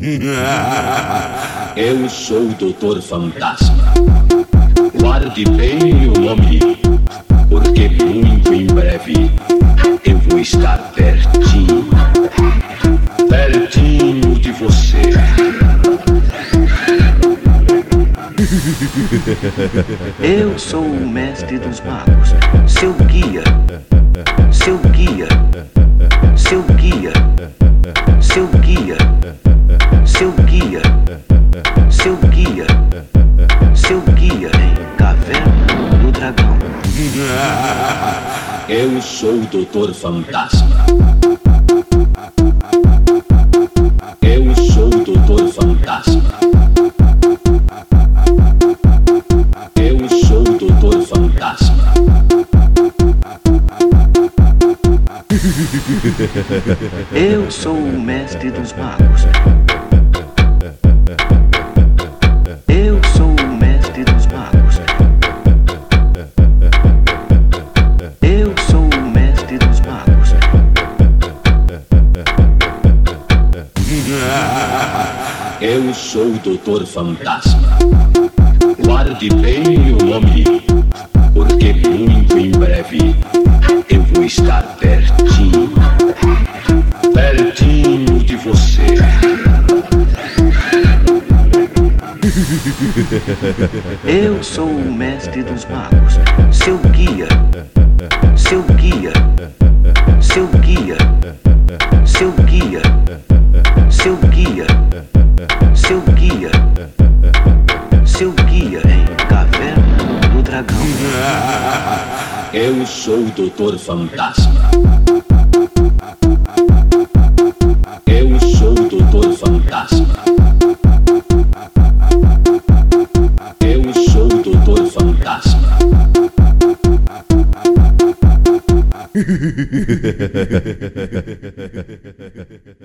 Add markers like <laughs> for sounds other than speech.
<laughs> Eu sou o Doutor Fantasma. Guarde bem o nome, porque muito em breve eu vou estar pertinho, pertinho de você. Eu sou o mestre dos magos, seu guia, seu guia, seu guia, <laughs> Eu sou o Doutor Fantasma. Eu sou o Doutor Fantasma. Eu sou o Doutor Fantasma. Eu sou o mestre dos magos. Eu sou o Doutor Fantasma. Guarde bem o nome, porque muito em breve eu vou estar pertinho, pertinho de você. Eu sou o mestre dos magos, seu guia, seu guia, Eu sou o Doutor Fantasma. Eu sou o Doutor Fantasma. Eu sou o Doutor Fantasma. <laughs>